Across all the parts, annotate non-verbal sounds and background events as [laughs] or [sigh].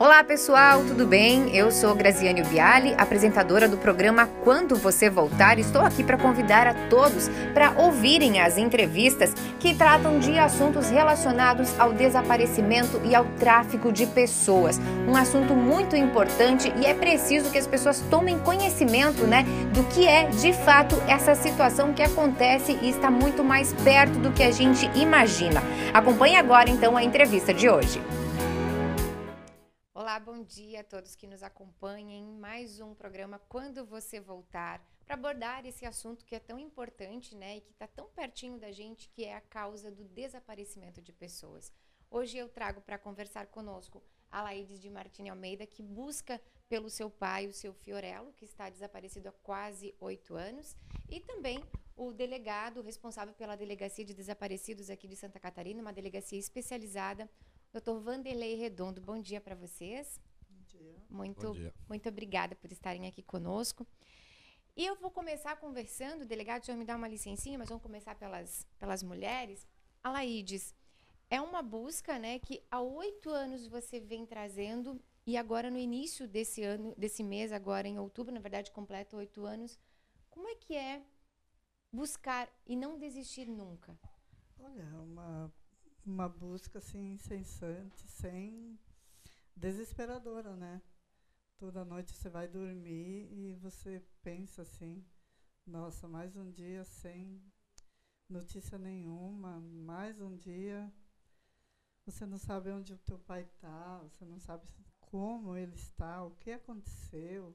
Olá pessoal, tudo bem? Eu sou Graziane Biali, apresentadora do programa Quando Você Voltar. Estou aqui para convidar a todos para ouvirem as entrevistas que tratam de assuntos relacionados ao desaparecimento e ao tráfico de pessoas. Um assunto muito importante e é preciso que as pessoas tomem conhecimento, né, do que é de fato essa situação que acontece e está muito mais perto do que a gente imagina. Acompanhe agora então a entrevista de hoje. Olá, bom dia a todos que nos acompanhem em mais um programa Quando Você Voltar, para abordar esse assunto que é tão importante, né, e que está tão pertinho da gente, que é a causa do desaparecimento de pessoas. Hoje eu trago para conversar conosco a Laídes de Martini Almeida, que busca pelo seu pai, o seu Fiorello, que está desaparecido há quase oito anos, e também o delegado responsável pela Delegacia de Desaparecidos aqui de Santa Catarina, uma delegacia especializada, Doutor Vanderlei Redondo, bom dia para vocês. Bom dia. Muito, Bom dia. muito obrigada por estarem aqui conosco. E eu vou começar conversando, delegado, o senhor me dá uma licencinha, mas vamos começar pelas, pelas mulheres. A Laídes, é uma busca né, que há oito anos você vem trazendo e agora no início desse ano, desse mês, agora em outubro, na verdade, completa oito anos. Como é que é buscar e não desistir nunca? Olha, é uma, uma busca assim, incessante, sem desesperadora, né? Toda noite você vai dormir e você pensa assim, nossa, mais um dia sem notícia nenhuma, mais um dia. Você não sabe onde o teu pai está, você não sabe como ele está, o que aconteceu.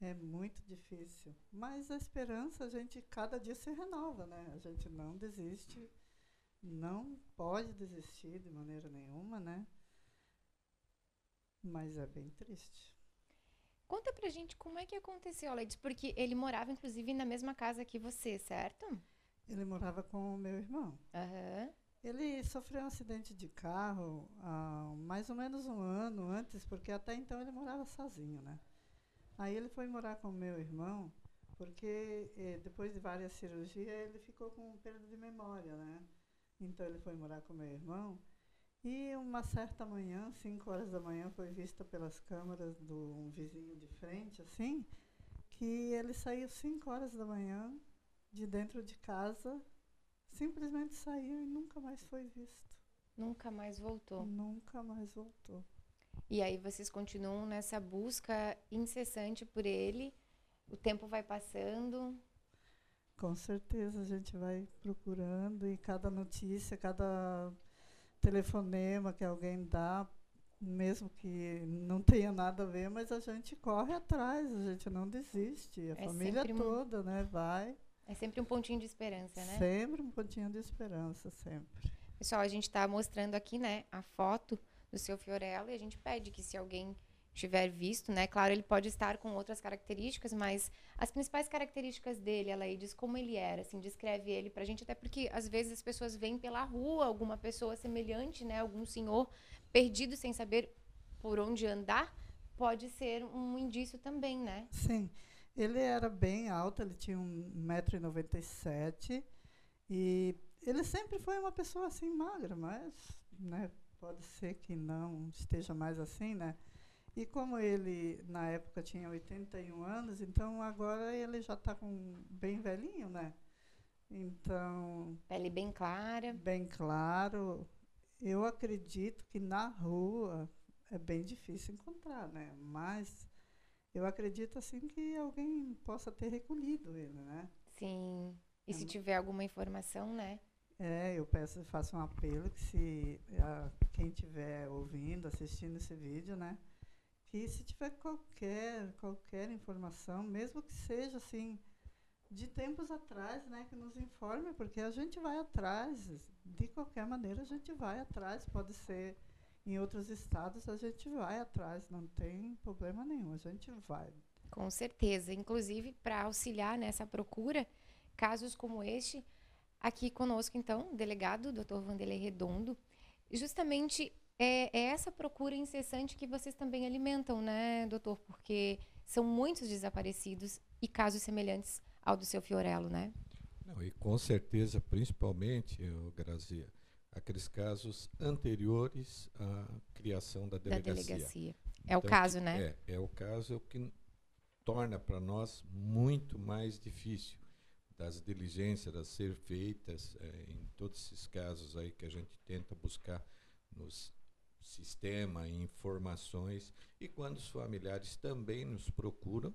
É muito difícil. Mas a esperança, a gente cada dia se renova, né? A gente não desiste, não pode desistir de maneira nenhuma, né? Mas é bem triste. Conta pra gente como é que aconteceu, Laídes, porque ele morava, inclusive, na mesma casa que você, certo? Ele morava com o meu irmão. Aham. Ele sofreu um acidente de carro há mais ou menos um ano antes, porque até então ele morava sozinho, né? Aí ele foi morar com o meu irmão, porque eh, depois de várias cirurgias ele ficou com perda de memória, né? Então ele foi morar com meu irmão e uma certa manhã, 5 horas da manhã, foi vista pelas câmeras do um vizinho de frente, assim, que ele saiu 5 horas da manhã de dentro de casa, simplesmente saiu e nunca mais foi visto. Nunca mais voltou. Nunca mais voltou. E aí vocês continuam nessa busca incessante por ele. O tempo vai passando. Com certeza a gente vai procurando e cada notícia, cada telefonema que alguém dá, mesmo que não tenha nada a ver, mas a gente corre atrás, a gente não desiste. A É família sempre um- toda, né, vai. É sempre um pontinho de esperança, né? Sempre um pontinho de esperança, sempre. Pessoal, a gente está mostrando aqui, né, a foto do seu Fiorello e a gente pede que se alguém tiver visto, né, claro, ele pode estar com outras características, mas as principais características dele, ela aí diz como ele era, assim, descreve ele pra gente, até porque às vezes as pessoas veem pela rua alguma pessoa semelhante, né, algum senhor perdido sem saber por onde andar, pode ser um indício também, né? Sim, ele era bem alto, ele tinha 1,97m e ele sempre foi uma pessoa assim magra, mas né, pode ser que não esteja mais assim, né? E como ele na época tinha 81 anos, então agora ele já está bem velhinho, né? Então, Pele bem clara. bem claro, eu acredito que na rua é bem difícil encontrar, né? Mas eu acredito assim que alguém possa ter recolhido ele, né? Sim. E se Hum. tiver alguma informação, né? É, eu peço, faço um apelo que se a, quem estiver ouvindo, assistindo esse vídeo, né, que se tiver qualquer qualquer informação, mesmo que seja assim de tempos atrás, né, que nos informe, porque a gente vai atrás, de qualquer maneira a gente vai atrás, pode ser em outros estados, a gente vai atrás, não tem problema nenhum, a gente vai. Com certeza. Inclusive, para auxiliar nessa procura, casos como este, aqui conosco, então, o delegado, Dr. Vanderlei Redondo, justamente é, é essa procura incessante que vocês também alimentam, né, doutor? Porque são muitos desaparecidos e casos semelhantes ao do seu Fiorello, né? Não, e com certeza, principalmente, Grazia, aqueles casos anteriores à criação da delegacia. Da delegacia. É então, o caso, né? É, é o caso que torna para nós muito mais difícil das diligências a ser feitas é, em todos esses casos aí que a gente tenta buscar nos sistema, informações e quando os familiares também nos procuram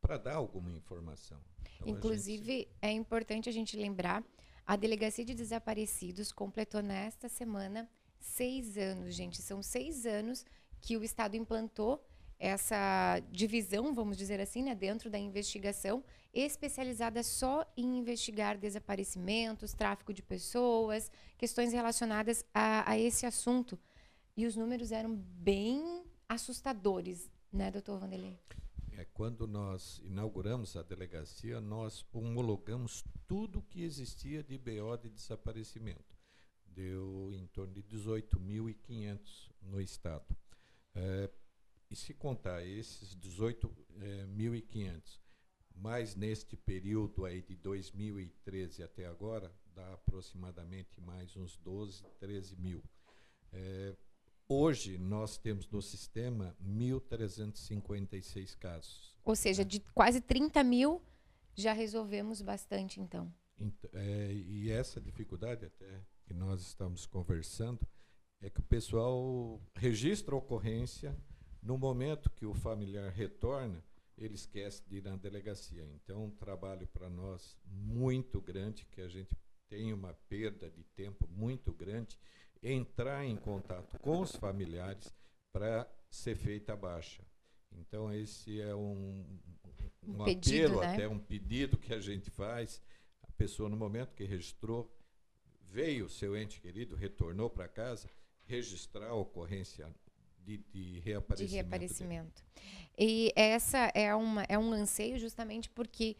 para dar alguma informação. Então, Inclusive, gente... é importante a gente lembrar, a Delegacia de Desaparecidos completou nesta semana seis anos, gente. São seis anos que o Estado implantou essa divisão, vamos dizer assim, né, dentro da investigação, especializada só em investigar desaparecimentos, tráfico de pessoas, questões relacionadas a, a esse assunto. E os números eram bem assustadores, né, doutor Vanderlei? É, quando nós inauguramos a delegacia, nós homologamos tudo que existia de BO de desaparecimento. Deu em torno de 18.500 no estado. É, e se contar esses 18.500, é, mais neste período aí de 2013 até agora, dá aproximadamente mais uns 12, 13 mil. É, Hoje nós temos no sistema 1.356 casos. Ou seja, de quase 30 mil já resolvemos bastante, então. é, e essa dificuldade até que nós estamos conversando é que o pessoal registra a ocorrência no momento que o familiar retorna, ele esquece de ir na delegacia. Então, um trabalho para nós muito grande, que a gente tem uma perda de tempo muito grande entrar em contato com os familiares para ser feita a baixa. Então, esse é um, um, um pedido, apelo, né? até um pedido que a gente faz. A pessoa, no momento que registrou, veio o seu ente querido, retornou para casa, registrar a ocorrência de, de reaparecimento. De reaparecimento. E essa é, uma, é um anseio justamente porque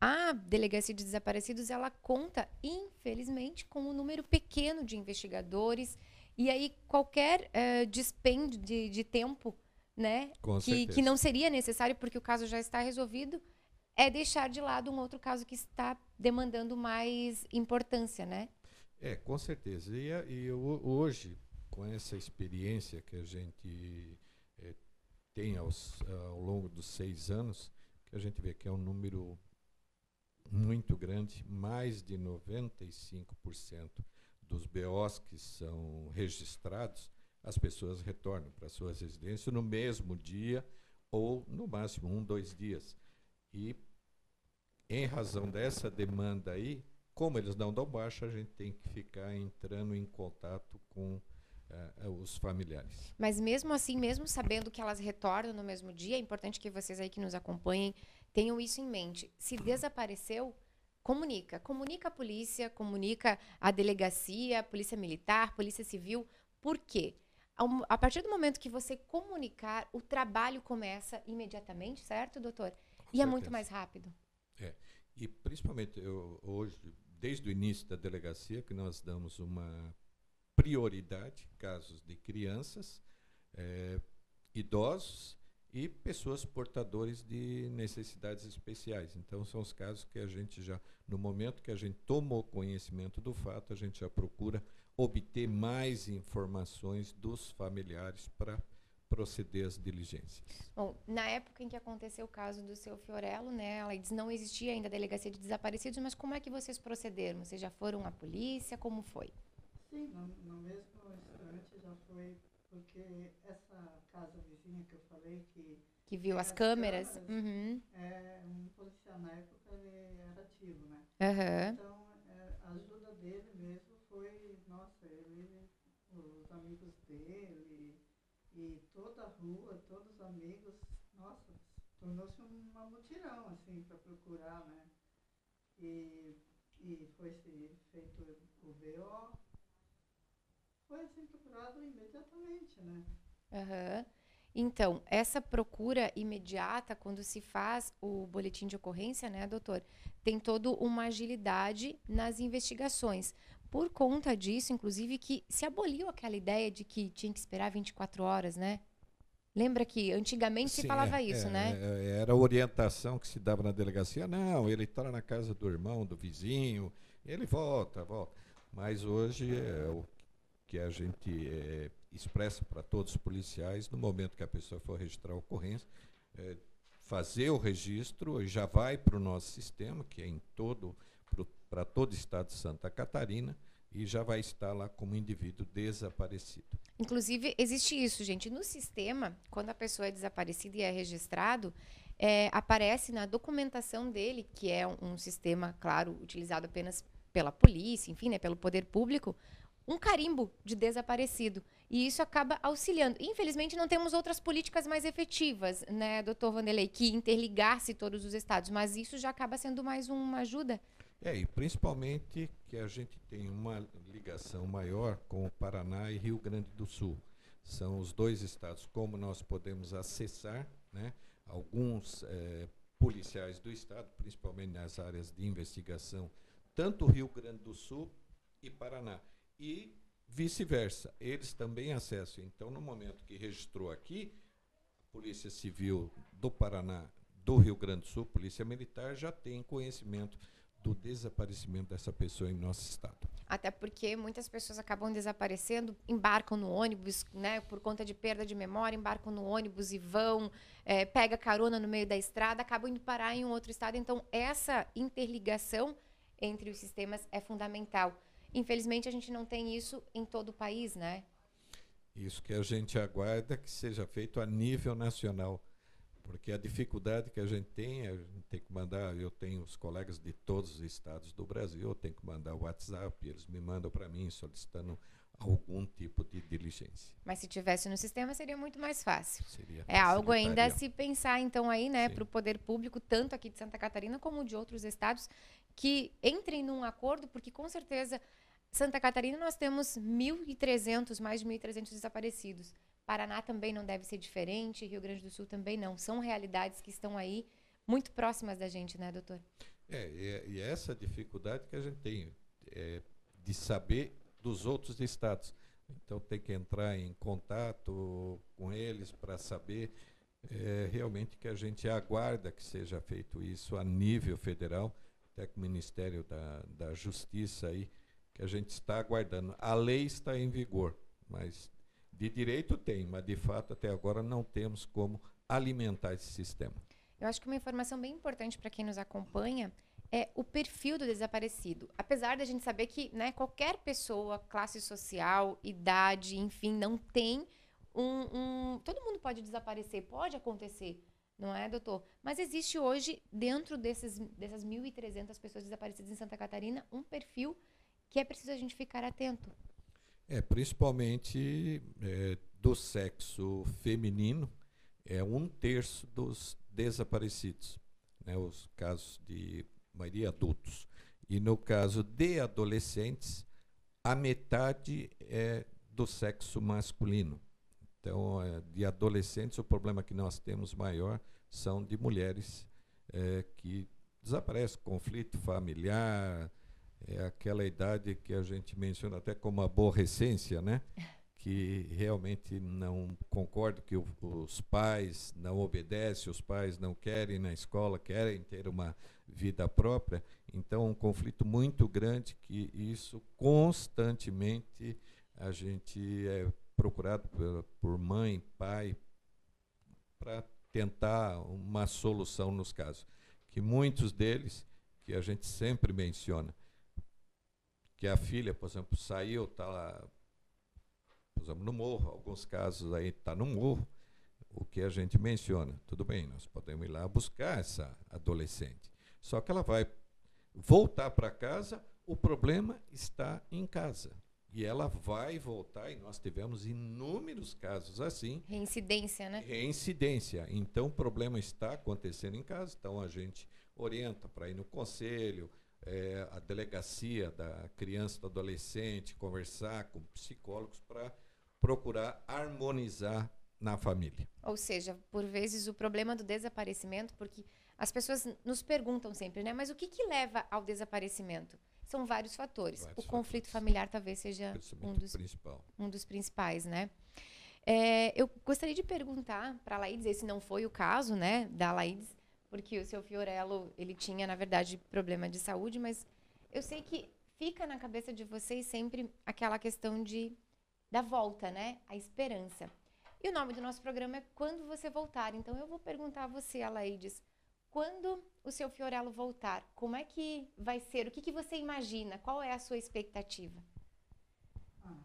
a delegacia de desaparecidos ela conta, infelizmente, com um número pequeno de investigadores e aí qualquer uh, dispêndio de, de, tempo, né, que, que não seria necessário porque o caso já está resolvido, é deixar de lado um outro caso que está demandando mais importância, né? É, com certeza. E, e hoje, com essa experiência que a gente é, tem aos, ao longo dos seis anos, que a gente vê que é um número muito grande, mais de 95% dos BOs que são registrados, as pessoas retornam para suas residências no mesmo dia ou no máximo um, dois dias. E em razão dessa demanda aí, como eles não dão baixa, a gente tem que ficar entrando em contato com uh, os familiares. Mas mesmo assim, mesmo sabendo que elas retornam no mesmo dia, é importante que vocês aí que nos acompanhem tenham isso em mente. Se desapareceu, comunica. Comunica a polícia, comunica a delegacia, a polícia militar, polícia civil. Por quê? A partir do momento que você comunicar, o trabalho começa imediatamente, certo, doutor? Com e certeza. é muito mais rápido. É. E principalmente eu, hoje, desde o início da delegacia, que nós damos uma prioridade casos de crianças, é, idosos e pessoas portadoras de necessidades especiais. Então, são os casos que a gente já, no momento que a gente tomou conhecimento do fato, a gente já procura obter mais informações dos familiares para proceder às diligências. Bom, na época em que aconteceu o caso do seu Fiorello, né, ela diz não existia ainda a delegacia de desaparecidos, mas como é que vocês procederam? Vocês já foram à polícia? Como foi? Sim, no, no mesmo instante já foi porque essa casa vizinha que eu falei que que viu as, as câmeras, câmeras uhum. é, um policial na época ele era ativo, né? Uhum. Então é, a ajuda dele mesmo foi, nossa, ele, os amigos dele e toda a rua, todos os amigos, nossa, tornou-se uma mutirão assim para procurar, né? E, e foi feito o BO, foi assim procurado imediatamente, né? Uhum. Então, essa procura imediata, quando se faz o boletim de ocorrência, né, doutor, tem toda uma agilidade nas investigações. Por conta disso, inclusive, que se aboliu aquela ideia de que tinha que esperar 24 horas, né? Lembra que antigamente Sim, se falava é, isso, é, né? É, era a orientação que se dava na delegacia. Não, ele está na casa do irmão, do vizinho, ele volta, volta. Mas hoje é, o que a gente é, expressa para todos os policiais no momento que a pessoa for registrar a ocorrência, é, fazer o registro já vai para o nosso sistema, que é em todo para todo o estado de Santa Catarina, e já vai estar lá como indivíduo desaparecido. Inclusive, existe isso, gente. No sistema, quando a pessoa é desaparecida e é registrado, é, aparece na documentação dele, que é um, um, sistema, claro, utilizado apenas pela polícia, enfim, né, pelo poder público, um carimbo de desaparecido. E isso acaba auxiliando. Infelizmente, não temos outras políticas mais efetivas, né, doutor Vanderlei, que interligasse todos os estados, mas isso já acaba sendo mais uma ajuda é, e principalmente que a gente tem uma ligação maior com o Paraná e Rio Grande do Sul. São os dois estados, como nós podemos acessar né, alguns é, policiais do estado, principalmente nas áreas de investigação, tanto Rio Grande do Sul e Paraná. E vice-versa, eles também acessam. Então, no momento que registrou aqui, a Polícia Civil do Paraná, do Rio Grande do Sul, Polícia Militar, já tem conhecimento do desaparecimento dessa pessoa em nosso estado. Até porque muitas pessoas acabam desaparecendo, embarcam no ônibus, né, por conta de perda de memória, embarcam no ônibus e vão, é, pega carona no meio da estrada, acabam indo parar em um outro estado. Então, essa interligação entre os sistemas é fundamental. Infelizmente, a gente não tem isso em todo o país, né? Isso que a gente aguarda que seja feito a nível nacional porque a dificuldade que a gente tem, a gente tem que mandar, eu tenho os colegas de todos os estados do Brasil, eu tenho que mandar o WhatsApp, eles me mandam para mim solicitando algum tipo de diligência. Mas se tivesse no sistema seria muito mais fácil. Seria é algo ainda a se pensar então aí, né, para o poder público, tanto aqui de Santa Catarina como de outros estados, que entrem num acordo, porque com certeza Santa Catarina nós temos 1.300, mais de 1.300 desaparecidos. Paraná também não deve ser diferente, Rio Grande do Sul também não. São realidades que estão aí muito próximas da gente, né, doutor? É, e, e essa dificuldade que a gente tem é, de saber dos outros estados. Então tem que entrar em contato com eles para saber é, realmente que a gente aguarda que seja feito isso a nível federal, até com o Ministério da, da Justiça aí, que a gente está aguardando. A lei está em vigor, mas de direito tem, mas de fato até agora não temos como alimentar esse sistema. Eu acho que uma informação bem importante para quem nos acompanha é o perfil do desaparecido. Apesar da gente saber que né, qualquer pessoa, classe social, idade, enfim, não tem um, um. Todo mundo pode desaparecer, pode acontecer, não é, doutor? Mas existe hoje, dentro desses, dessas 1.300 pessoas desaparecidas em Santa Catarina, um perfil que é preciso a gente ficar atento. É, principalmente é, do sexo feminino, é um terço dos desaparecidos, né, os casos de maioria adultos. E no caso de adolescentes, a metade é do sexo masculino. Então, é, de adolescentes, o problema que nós temos maior são de mulheres é, que desaparecem, conflito familiar, é aquela idade que a gente menciona até como aborrecência, né? [laughs] que realmente não concordo que o, os pais não obedecem, os pais não querem na escola, querem ter uma vida própria. Então, um conflito muito grande que isso constantemente a gente é procurado por, por mãe, pai, para tentar uma solução nos casos. Que muitos deles, que a gente sempre menciona, que a filha, por exemplo, saiu, está lá, por exemplo, no morro, alguns casos aí está no morro, o que a gente menciona. Tudo bem, nós podemos ir lá buscar essa adolescente. Só que ela vai voltar para casa, o problema está em casa. E ela vai voltar, e nós tivemos inúmeros casos assim. Reincidência, né? Reincidência. Então, o problema está acontecendo em casa, então a gente orienta para ir no conselho, é, a delegacia da criança e do adolescente, conversar com psicólogos para procurar harmonizar na família. Ou seja, por vezes o problema do desaparecimento, porque as pessoas nos perguntam sempre, né? Mas o que, que leva ao desaparecimento? São vários fatores. Vários o conflito fatores. familiar talvez seja um dos, principal. um dos principais, né? É, eu gostaria de perguntar para a Laídes, esse não foi o caso, né, da Laídes, porque o seu Fiorello, ele tinha, na verdade, problema de saúde, mas eu sei que fica na cabeça de vocês sempre aquela questão de da volta, né? A esperança. E o nome do nosso programa é Quando Você Voltar. Então eu vou perguntar a você, Alaides, quando o seu Fiorello voltar, como é que vai ser? O que, que você imagina? Qual é a sua expectativa? Ah,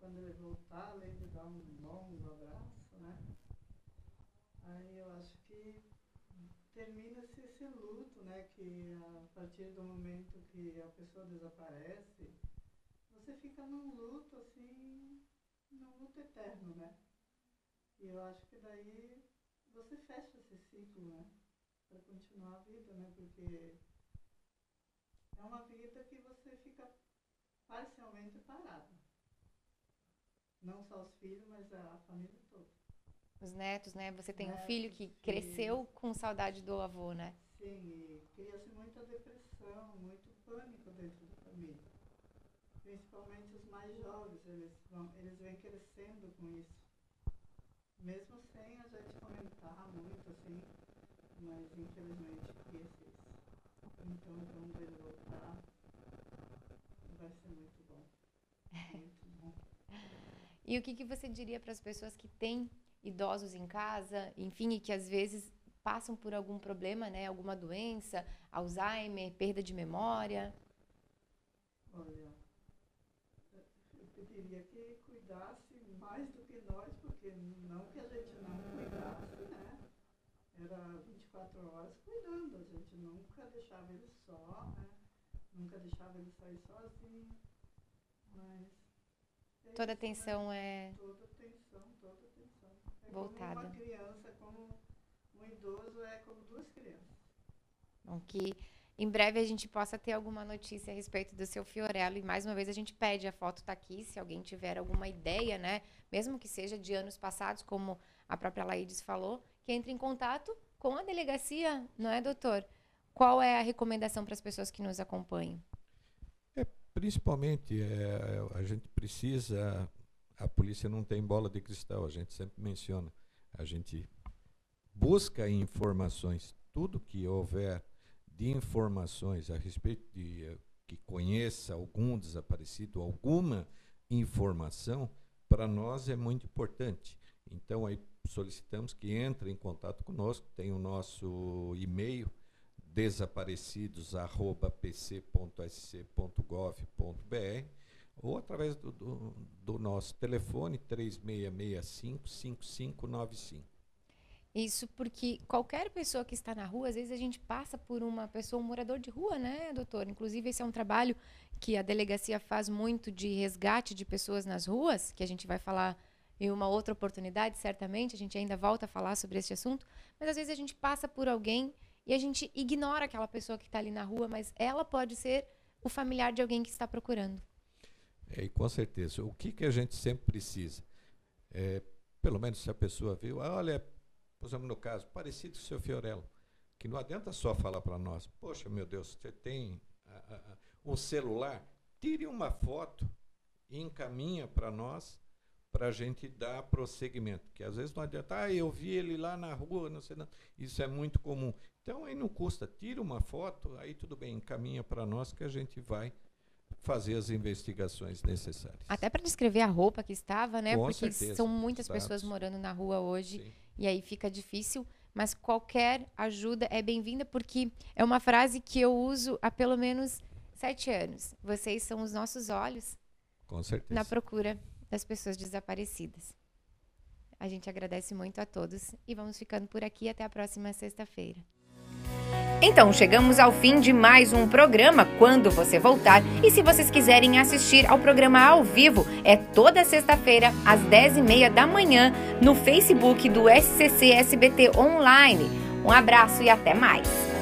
quando ele voltar, além de dar um longo abraço, né? Aí eu acho que termina-se esse luto, né? Que a partir do momento que a pessoa desaparece, você fica num luto assim, num luto eterno, né? E eu acho que daí você fecha esse ciclo, né? Para continuar a vida, né? Porque é uma vida que você fica parcialmente parado. Não só os filhos, mas a família. Os netos, né? Você tem Netos, um filho que filhos. cresceu com saudade do avô, né? Sim, e cria-se muita depressão, muito pânico dentro da família. Principalmente os mais jovens, eles, vão, eles vêm crescendo com isso. Mesmo sem a gente comentar muito, assim, mas infelizmente cria-se isso. Então, quando ele voltar, vai ser muito bom. [laughs] Muito bom. E o que, que você diria para as pessoas que têm idosos em casa, enfim, e que às vezes passam por algum problema, né? Alguma doença, Alzheimer, perda de memória? Olha, eu pediria que cuidasse mais do que nós, porque não que a gente não cuidasse, né? Era 24 horas cuidando, a gente nunca deixava ele só, né? Nunca deixava ele sair sozinho, mas... é Toda né? atenção é Toda atenção, toda atenção. É Voltada. como uma criança, como um idoso, é como duas crianças. bom que em breve a gente possa ter alguma notícia a respeito do seu Fiorello. E mais uma vez a gente pede, a foto está aqui, se alguém tiver alguma ideia, né? Mesmo que seja de anos passados, como a própria Laides falou, que entre em contato com a delegacia, não é, doutor? Qual é a recomendação para as pessoas que nos acompanham? Principalmente, é, a gente precisa. A polícia não tem bola de cristal, a gente sempre menciona. A gente busca informações, tudo que houver de informações a respeito de eh, que conheça algum desaparecido, alguma informação, para nós é muito importante. Então, aí solicitamos que entre em contato conosco, tem o nosso e-mail desaparecidos@pc.sc.gov.br ou através do, do, do nosso telefone 3665 5595. Isso porque qualquer pessoa que está na rua, às vezes a gente passa por uma pessoa, um morador de rua, né, doutor? Inclusive, esse é um trabalho que a delegacia faz muito de resgate de pessoas nas ruas, que a gente vai falar em uma outra oportunidade, certamente. A gente ainda volta a falar sobre esse assunto. Mas às vezes a gente passa por alguém e a gente ignora aquela pessoa que está ali na rua, mas ela pode ser o familiar de alguém que está procurando. É, e com certeza. O que, que a gente sempre precisa? É, pelo menos se a pessoa viu, ah, olha, por exemplo, no caso, parecido com o seu Fiorello, que não adianta só falar para nós, poxa, meu Deus, você tem a, a, um celular, tire uma foto e encaminha para nós para a gente dar prosseguimento. Que às vezes não adianta, ah, eu vi ele lá na rua, não sei não. Isso é muito comum. Então aí não custa, tira uma foto, aí tudo bem, encaminha para nós que a gente vai fazer as investigações necessárias. Até para descrever a roupa que estava, né? Com Porque certeza, são muitas pessoas morando na rua hoje Sim. e aí fica difícil. Mas qualquer ajuda é bem-vinda, porque é uma frase que eu uso há pelo menos sete anos. Vocês são os nossos olhos Com certeza. na procura das pessoas desaparecidas. A gente agradece muito a todos e vamos ficando por aqui até a próxima sexta-feira. Então, chegamos ao fim de mais um programa Quando Você Voltar. E se vocês quiserem assistir ao programa ao vivo, é toda sexta-feira, às 10h30 da manhã, no Facebook do SCC SBT Online. Um abraço e até mais!